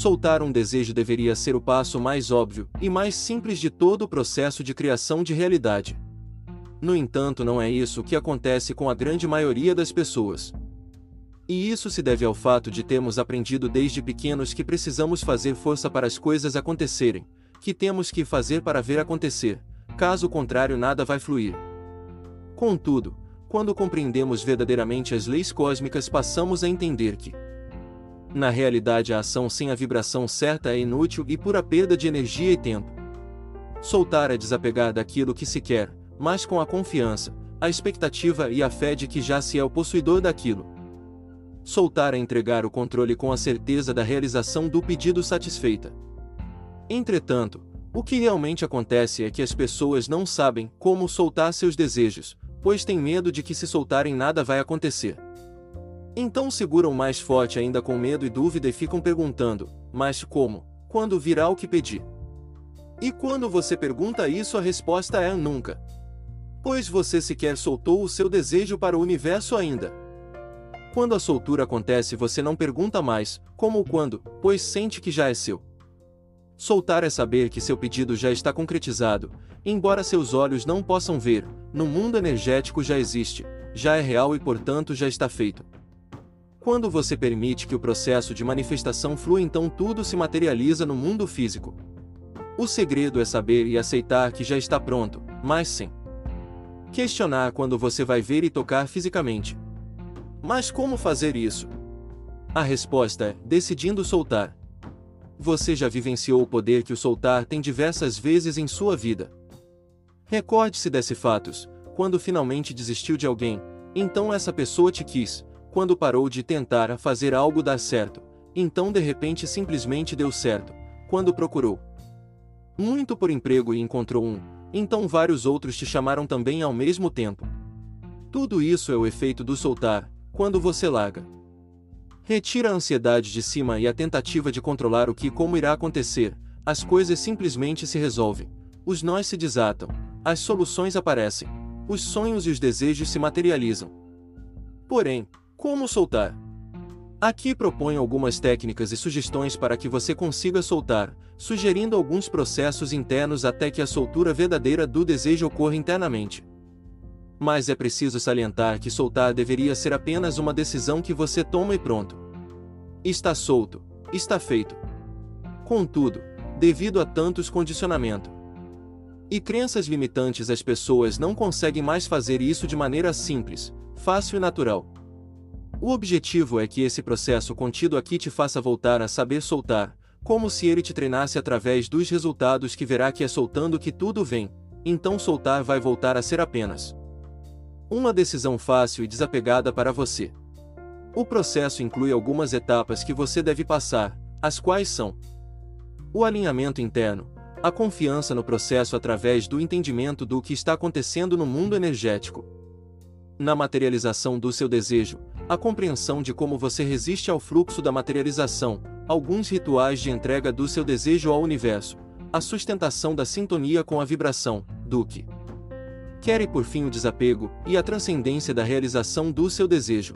soltar um desejo deveria ser o passo mais óbvio e mais simples de todo o processo de criação de realidade. No entanto, não é isso que acontece com a grande maioria das pessoas. E isso se deve ao fato de termos aprendido desde pequenos que precisamos fazer força para as coisas acontecerem, que temos que fazer para ver acontecer, caso contrário, nada vai fluir. Contudo, quando compreendemos verdadeiramente as leis cósmicas, passamos a entender que, na realidade, a ação sem a vibração certa é inútil e pura perda de energia e tempo. Soltar é desapegar daquilo que se quer, mas com a confiança, a expectativa e a fé de que já se é o possuidor daquilo. Soltar é entregar o controle com a certeza da realização do pedido satisfeita. Entretanto, o que realmente acontece é que as pessoas não sabem como soltar seus desejos, pois têm medo de que se soltarem nada vai acontecer. Então seguram mais forte ainda com medo e dúvida e ficam perguntando: mas como? Quando virá o que pedi? E quando você pergunta isso, a resposta é nunca. Pois você sequer soltou o seu desejo para o universo ainda. Quando a soltura acontece, você não pergunta mais, como ou quando, pois sente que já é seu. Soltar é saber que seu pedido já está concretizado, embora seus olhos não possam ver, no mundo energético já existe, já é real e portanto já está feito. Quando você permite que o processo de manifestação flua, então tudo se materializa no mundo físico. O segredo é saber e aceitar que já está pronto, mas sem questionar quando você vai ver e tocar fisicamente. Mas como fazer isso? A resposta é: decidindo soltar. Você já vivenciou o poder que o soltar tem diversas vezes em sua vida. Recorde-se desse fatos, quando finalmente desistiu de alguém, então essa pessoa te quis, quando parou de tentar fazer algo dar certo, então de repente simplesmente deu certo, quando procurou muito por emprego e encontrou um, então vários outros te chamaram também ao mesmo tempo. Tudo isso é o efeito do soltar, quando você larga. Retira a ansiedade de cima e a tentativa de controlar o que e como irá acontecer, as coisas simplesmente se resolvem, os nós se desatam, as soluções aparecem, os sonhos e os desejos se materializam. Porém, como soltar? Aqui proponho algumas técnicas e sugestões para que você consiga soltar, sugerindo alguns processos internos até que a soltura verdadeira do desejo ocorra internamente. Mas é preciso salientar que soltar deveria ser apenas uma decisão que você toma e pronto. Está solto, está feito. Contudo, devido a tantos condicionamentos e crenças limitantes, as pessoas não conseguem mais fazer isso de maneira simples, fácil e natural. O objetivo é que esse processo contido aqui te faça voltar a saber soltar, como se ele te treinasse através dos resultados que verá que é soltando que tudo vem, então soltar vai voltar a ser apenas uma decisão fácil e desapegada para você. O processo inclui algumas etapas que você deve passar, as quais são o alinhamento interno, a confiança no processo através do entendimento do que está acontecendo no mundo energético, na materialização do seu desejo, a compreensão de como você resiste ao fluxo da materialização, alguns rituais de entrega do seu desejo ao universo, a sustentação da sintonia com a vibração, do que quer e por fim o desapego e a transcendência da realização do seu desejo.